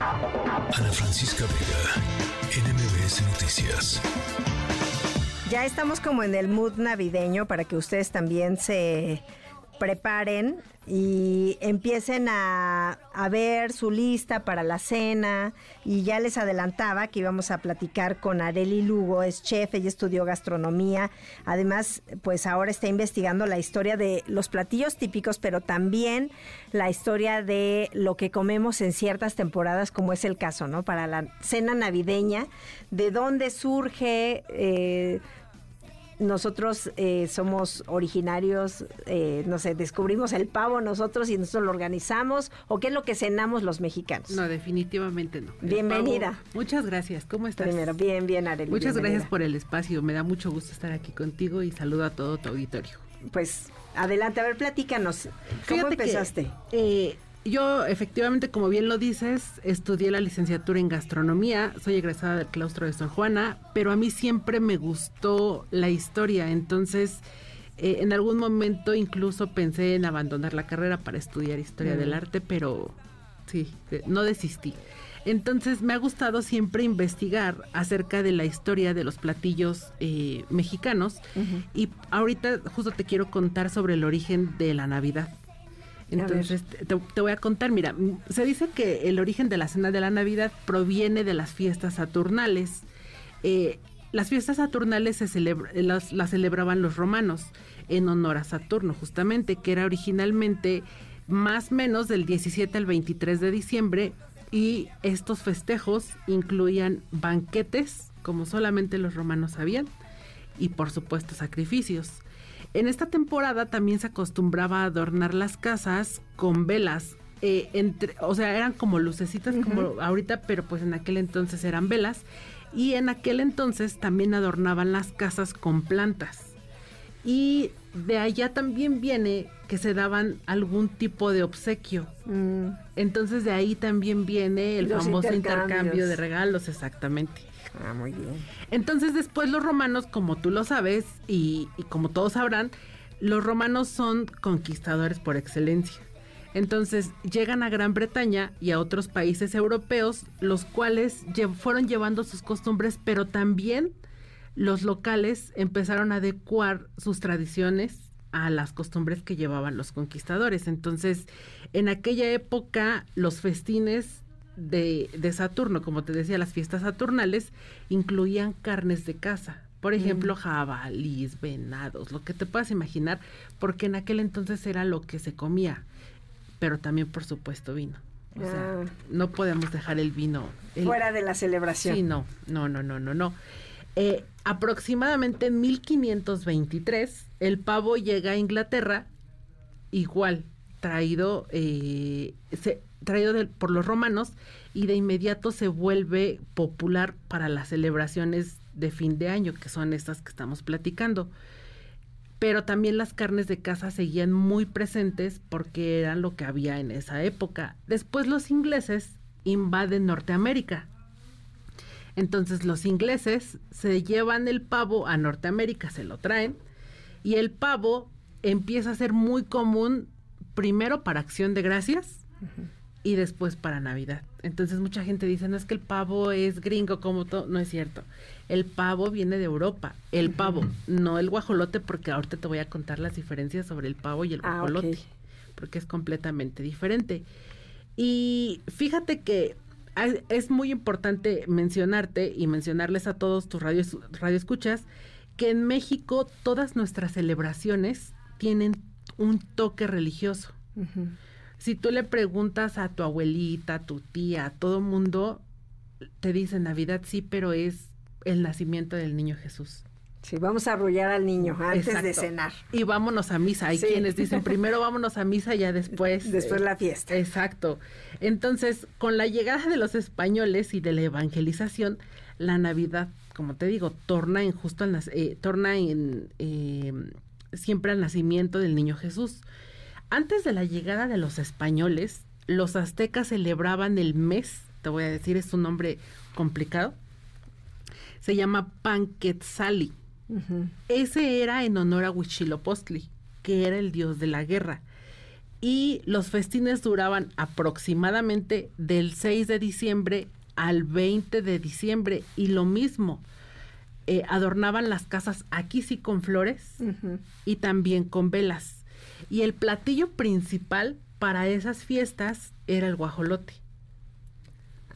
Ana Francisca Vega, NMBS Noticias. Ya estamos como en el mood navideño para que ustedes también se preparen y empiecen a, ver su lista para la cena. Y ya les adelantaba que íbamos a platicar con Areli Lugo, es chef, ella estudió gastronomía. Además, pues ahora está investigando la historia de los platillos típicos, pero también la historia de lo que comemos en ciertas temporadas, como es el caso, ¿no? Para la cena navideña, de dónde surge. Eh, nosotros eh, somos originarios, eh, no sé, descubrimos el pavo nosotros y nosotros lo organizamos, o qué es lo que cenamos los mexicanos. No, definitivamente no. Bienvenida. muchas gracias, ¿cómo estás? Primero, bien, bien, Arely. Muchas gracias por el espacio, me da mucho gusto estar aquí contigo y saludo a todo tu auditorio. Pues adelante, a ver, platícanos, ¿cómo empezaste? eh, yo efectivamente, como bien lo dices, estudié la licenciatura en gastronomía, soy egresada del claustro de San Juana, pero a mí siempre me gustó la historia, entonces eh, en algún momento incluso pensé en abandonar la carrera para estudiar historia del mm. arte, pero sí, no desistí. Entonces me ha gustado siempre investigar acerca de la historia de los platillos eh, mexicanos y ahorita justo te quiero contar sobre el origen de la Navidad. Entonces, te, voy a contar, mira, se dice que el origen de la cena de la Navidad proviene de las fiestas saturnales. Eh, las fiestas saturnales se las, las, celebraban los romanos en honor a Saturno, justamente, que era originalmente más menos del 17 al 23 de diciembre, y estos festejos incluían banquetes, como solamente los romanos sabían, y por supuesto sacrificios. En esta temporada también se acostumbraba a adornar las casas con velas. Eh, entre, o sea, eran como lucecitas como ahorita, pero pues en aquel entonces eran velas. Y en aquel entonces también adornaban las casas con plantas. Y de allá también viene que se daban algún tipo de obsequio. Mm. Entonces de ahí también viene el famoso intercambio de regalos, exactamente. Ah, muy bien. Entonces después los romanos, como tú lo sabes y, como todos sabrán, los romanos son conquistadores por excelencia. Entonces llegan a Gran Bretaña y a otros países europeos, los cuales fueron llevando sus costumbres, pero también los locales empezaron a adecuar sus tradiciones a las costumbres que llevaban los conquistadores. Entonces, en aquella época, los festines de, Saturno, como te decía, las fiestas saturnales incluían carnes de caza. Por ejemplo, mm. jabalís, venados, lo que te puedas imaginar, porque en aquel entonces era lo que se comía, pero también, por supuesto, vino. O sea, ah. no podemos dejar el vino. Fuera de la celebración. Sí, no, no, no, no, no, no. Eh, aproximadamente en 1523, el pavo llega a Inglaterra, igual, traído, eh, se, traído por los romanos y de inmediato se vuelve popular para las celebraciones de fin de año, que son estas que estamos platicando. Pero también las carnes de caza seguían muy presentes porque eran lo que había en esa época. Después los ingleses invaden Norteamérica. Entonces los ingleses se llevan el pavo a Norteamérica, se lo traen, y el pavo empieza a ser muy común primero para acción de gracias y después para Navidad. Entonces mucha gente dice, no es que el pavo es gringo como todo, no es cierto. El pavo viene de Europa, el pavo, no el guajolote, porque ahorita te voy a contar las diferencias sobre el pavo y el ah, guajolote, porque es completamente diferente. Y fíjate que es muy importante mencionarte y mencionarles a todos tus radios, radioescuchas que en México todas nuestras celebraciones tienen un toque religioso si tú le preguntas a tu abuelita, a tu tía, a todo mundo, te dicen Navidad sí, pero es el nacimiento del niño Jesús. Sí, vamos a arrullar al niño antes de cenar. Y vámonos a misa. Hay quienes dicen primero vámonos a misa, ya después. Después la fiesta. Exacto. Entonces, con la llegada de los españoles y de la evangelización, la Navidad, como te digo, torna en justo al, eh, torna en eh, siempre al nacimiento del niño Jesús. Antes de la llegada de los españoles, los aztecas celebraban el mes, te voy a decir, es un nombre complicado, se llama Panquetzali. Ese era en honor a Huitzilopochtli, que era el dios de la guerra. y los festines duraban aproximadamente del 6 de diciembre al 20 de diciembre y lo mismo, eh, adornaban las casas aquí sí con flores y también con velas. Y el platillo principal para esas fiestas era el guajolote.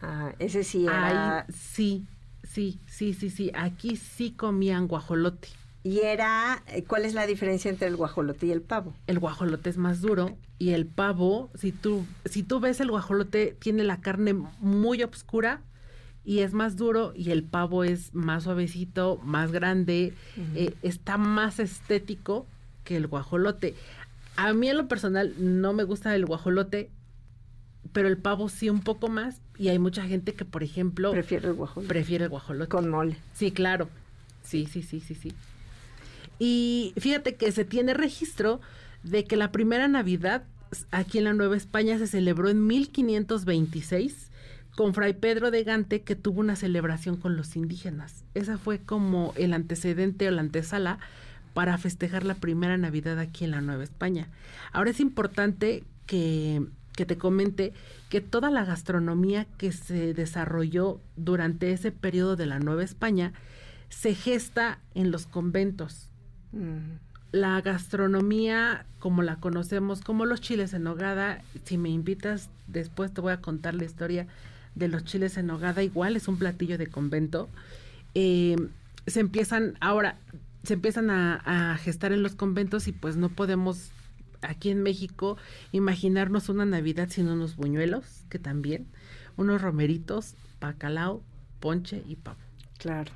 Ah, ese sí era... sí, sí, sí, sí, sí, aquí sí comían guajolote. Y era, eh, ¿cuál es la diferencia entre el guajolote y el pavo? El guajolote es más duro y el pavo, si tú, si tú ves el guajolote, tiene la carne muy oscura y es más duro y el pavo es más suavecito, más grande, eh, está más estético que el guajolote. A mí en lo personal no me gusta el guajolote, pero el pavo sí un poco más y hay mucha gente que, por ejemplo... Prefiere el guajolote. Prefiere el guajolote. Con mole. Sí, claro. Sí, sí, sí, sí, sí. Y fíjate que se tiene registro de que la primera Navidad aquí en la Nueva España se celebró en 1526 con Fray Pedro de Gante que tuvo una celebración con los indígenas. Esa fue como el antecedente o la antesala para festejar la primera Navidad aquí en la Nueva España. Ahora es importante que, que te comente que toda la gastronomía que se desarrolló durante ese periodo de la Nueva España se gesta en los conventos la gastronomía como la conocemos, como los chiles en nogada, si me invitas después te voy a contar la historia de los chiles en nogada, igual es un platillo de convento. Eh, se empiezan, ahora, se empiezan a, gestar en los conventos y pues no podemos aquí en México imaginarnos una Navidad sin unos buñuelos, que también, unos romeritos, bacalao, ponche y pavo. Claro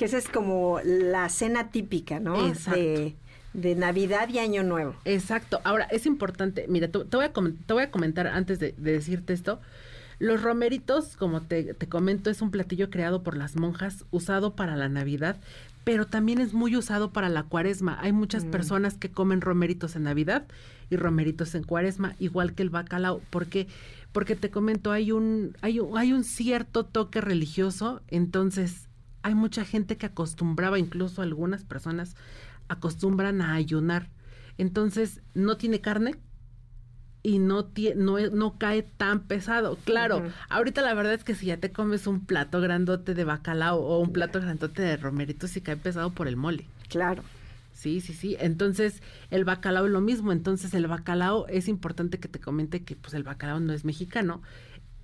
que esa es como la cena típica, ¿no? De, de, Navidad y Año Nuevo. Exacto. Ahora, es importante, mira, te, voy, a te voy a comentar antes de, decirte esto. Los romeritos, como te, te, comento, es un platillo creado por las monjas, usado para la Navidad, pero también es muy usado para la cuaresma. Hay muchas mm. personas que comen romeritos en Navidad y romeritos en cuaresma, igual que el bacalao. ¿Por qué? Porque te comento, hay un, hay un, hay un cierto toque religioso, entonces hay mucha gente que acostumbraba, incluso algunas personas acostumbran a ayunar. Entonces, no tiene carne y no, no, no cae tan pesado. Claro, ahorita la verdad es que si ya te comes un plato grandote de bacalao o un plato grandote de romerito, sí cae pesado por el mole. Claro. Sí, sí, sí. Entonces, el bacalao es lo mismo. Entonces, el bacalao, es importante que te comente que pues el bacalao no es mexicano.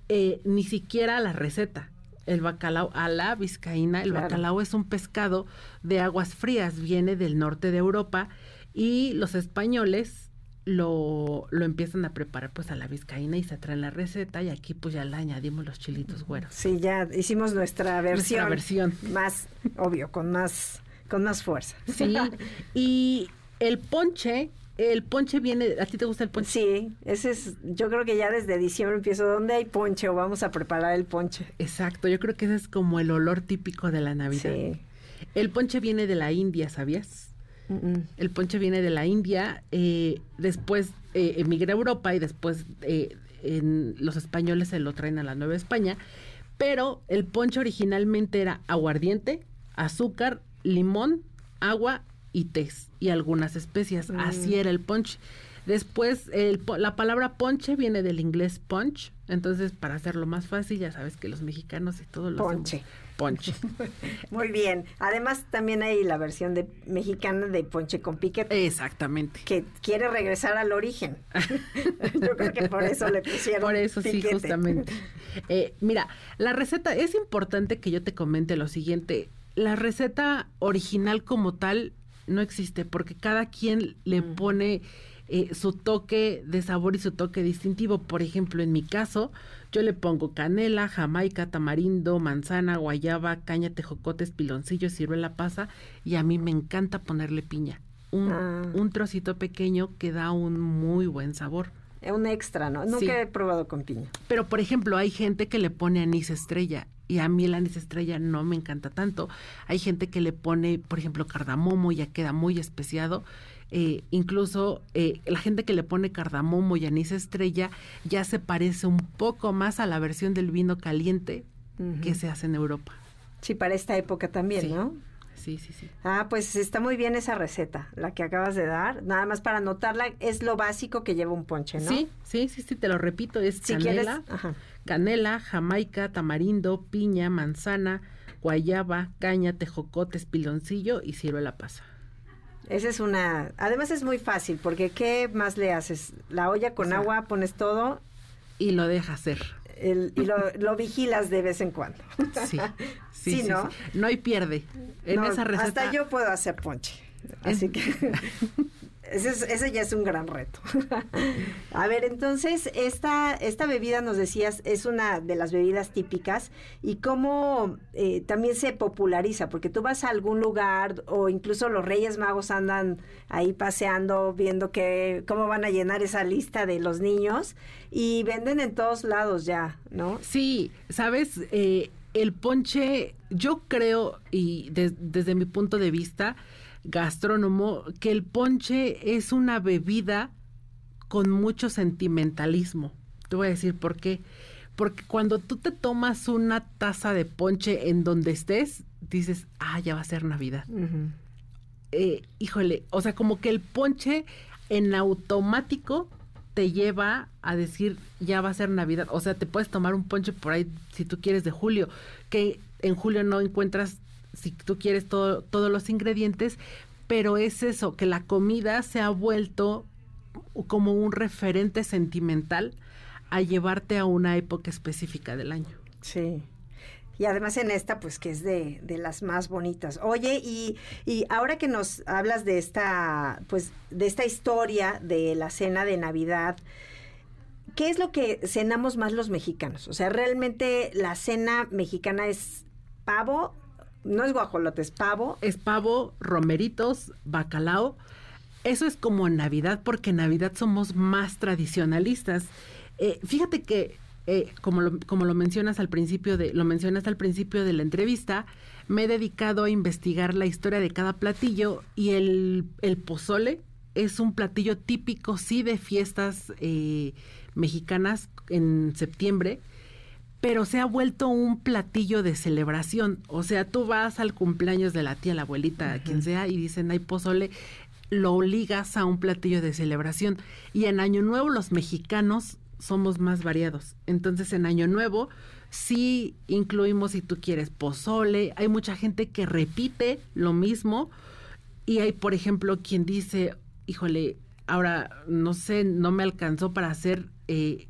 Eh, ni siquiera la receta el bacalao a la vizcaína. El bacalao es un pescado de aguas frías, viene del norte de Europa y los españoles lo, lo empiezan a preparar pues a la vizcaína y se traen la receta y aquí pues ya le añadimos los chilitos güeros. Sí, ya hicimos nuestra versión. Nuestra versión. Más, obvio, con más, con más fuerza. Sí, y el ponche el ponche viene, ¿a ti te gusta el ponche? Sí, ese es, yo creo que ya desde diciembre empiezo, ¿dónde hay ponche o vamos a preparar el ponche? Exacto, yo creo que ese es como el olor típico de la Navidad. Sí. El ponche viene de la India, ¿sabías? El ponche viene de la India, eh, después eh, emigra a Europa y después eh, en, los españoles se lo traen a la Nueva España, pero el ponche originalmente era aguardiente, azúcar, limón, agua y tés y algunas especias. Así mm. era el punch. Después, el, la palabra ponche viene del inglés punch. Entonces, para hacerlo más fácil, ya sabes que los mexicanos y todo lo Ponche. Ponche. Muy bien. Además, también hay la versión de mexicana de ponche con piquete. Exactamente. Que quiere regresar al origen. Yo creo que por eso le pusieron Por eso sí, justamente. Eh, mira, la receta, es importante que yo te comente lo siguiente. La receta original como tal no existe porque cada quien le mm. pone eh, su toque de sabor y su toque distintivo. Por ejemplo, en mi caso, yo le pongo canela, jamaica, tamarindo, manzana, guayaba, caña, tejocotes, piloncillo, ciruela pasa y a mí me encanta ponerle piña. Un, ah. un trocito pequeño que da un muy buen sabor. Un extra, ¿no? Nunca he probado con piña. Pero, por ejemplo, hay gente que le pone anís estrella y a mí el anís estrella no me encanta tanto. Hay gente que le pone, por ejemplo, cardamomo y ya queda muy especiado. Eh, incluso eh, la gente que le pone cardamomo y anís estrella ya se parece un poco más a la versión del vino caliente que se hace en Europa. Sí, para esta época también, ¿no? Sí, sí, sí. Ah, pues está muy bien esa receta, la que acabas de dar. Nada más para anotarla, es lo básico que lleva un ponche, ¿no? Sí, sí, sí, sí, te lo repito, es Si canela, quieres, canela, jamaica, tamarindo, piña, manzana, guayaba, caña, tejocotes, piloncillo y ciruela pasa. Esa es una... Además es muy fácil, porque ¿qué más le haces? La olla con O sea, agua, pones todo Y lo deja hacer. El- y lo, lo vigilas de vez en cuando. Sí, sí, Sí, sí, ¿no? sí. No hay pierde. En No, esa receta. Hasta yo puedo hacer ponche. Así que ese, es- ya es un gran reto. A ver, entonces, esta, esta bebida, nos decías, es una de las bebidas típicas y cómo eh, también se populariza, porque tú vas a algún lugar o incluso los Reyes Magos andan ahí paseando, viendo que, cómo van a llenar esa lista de los niños y venden en todos lados ya, ¿no? Sí, sabes, Eh, el ponche, yo creo, y de- desde mi punto de vista gastrónomo, que el ponche es una bebida con mucho sentimentalismo. Te voy a decir por qué. Porque cuando tú te tomas una taza de ponche en donde estés, dices, ah, ya va a ser Navidad. Eh, híjole, o sea, como que el ponche en automático te lleva a decir ya va a ser Navidad. O sea, te puedes tomar un ponche por ahí si tú quieres de julio, que en julio no encuentras si tú quieres todo, todos los ingredientes, pero es eso, que la comida se ha vuelto como un referente sentimental a llevarte a una época específica del año. Sí. Y además en esta, pues que es de, de las más bonitas. Oye, y, y ahora que nos hablas de esta, pues, de esta historia de la cena de Navidad, ¿qué es lo que cenamos más los mexicanos? O sea, realmente la cena mexicana es pavo, no es guajolote, es pavo. es pavo, romeritos, bacalao. Eso es como Navidad, porque en Navidad somos más tradicionalistas. Eh, fíjate que, eh, como, lo, como lo mencionas al principio de, lo mencionas al principio de la entrevista, me he dedicado a investigar la historia de cada platillo y el, el pozole es un platillo típico, sí, de fiestas eh, mexicanas en septiembre pero se ha vuelto un platillo de celebración. O sea, tú vas al cumpleaños de la tía, la abuelita, quien sea, y dicen, hay pozole, lo ligas a un platillo de celebración. Y en Año Nuevo los mexicanos somos más variados. Entonces, en Año Nuevo sí incluimos, si tú quieres, pozole. Hay mucha gente que repite lo mismo. Y hay, por ejemplo, quien dice, híjole, ahora no sé, no me alcanzó para hacer... Eh,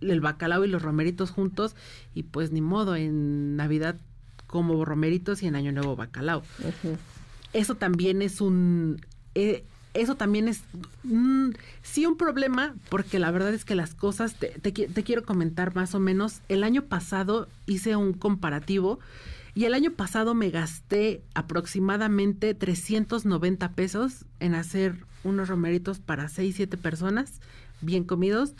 el bacalao y los romeritos juntos y pues ni modo, en Navidad como romeritos y en Año Nuevo bacalao. Eso también es un... eh, eso también es mm, sí un problema porque la verdad es que las cosas, te, te te quiero comentar más o menos, el año pasado hice un comparativo y el año pasado me gasté aproximadamente 390 pesos en hacer unos romeritos para 6, 7 personas bien comidos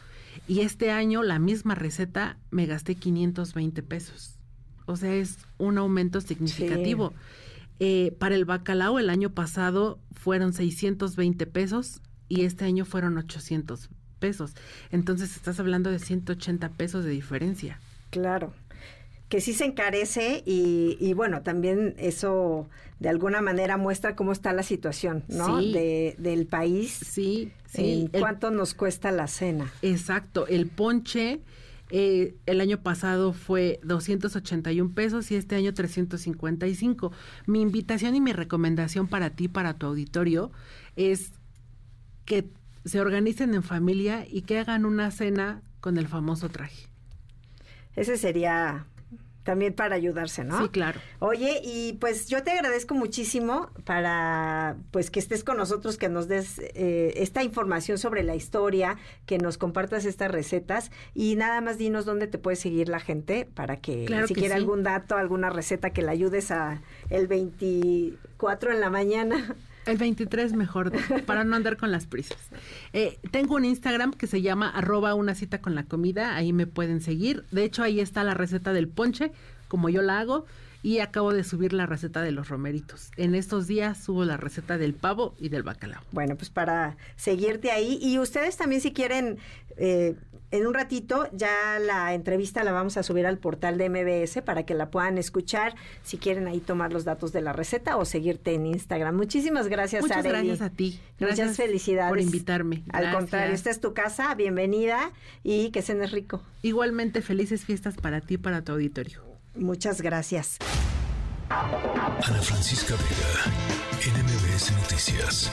y este año la misma receta me gasté 520 pesos. O sea, es un aumento significativo. Eh, para el bacalao el año pasado fueron 620 pesos y este año fueron 800 pesos. Entonces estás hablando de 180 pesos de diferencia. Claro. Que sí se encarece y, y bueno, también eso de alguna manera muestra cómo está la situación, ¿no? Sí. De, del país. Sí, sí. en el- cuánto nos cuesta la cena. Exacto, el ponche eh, el año pasado fue 281 pesos y este año 355. Mi invitación y mi recomendación para ti, para tu auditorio, es que se organicen en familia y que hagan una cena con el famoso traje. Ese sería también para ayudarse, ¿no? Sí, claro. Oye, y pues yo te agradezco muchísimo para pues que estés con nosotros, que nos des eh, esta información sobre la historia, que nos compartas estas recetas y nada más dinos dónde te puede seguir la gente para que Claro si que quiere sí. algún dato, alguna receta que le ayudes a el 24 en la mañana. El 23 mejor, para no andar con las prisas. Eh, tengo un Instagram que se llama arroba una cita con la comida, ahí me pueden seguir. De hecho, ahí está la receta del ponche como yo la hago y acabo de subir la receta de los romeritos. En estos días subo la receta del pavo y del bacalao. Bueno, pues para seguirte ahí y ustedes también si quieren eh, en un ratito ya la entrevista la vamos a subir al portal de MBS para que la puedan escuchar si quieren ahí tomar los datos de la receta o seguirte en Instagram. Muchísimas gracias, Muchas gracias a ti. Muchas felicidades. Por invitarme. Al contrario, esta es tu casa, bienvenida y que cenes rico. Igualmente, felices fiestas para ti y para tu auditorio. Muchas gracias. Ana Francisca Vega, NMBS Noticias.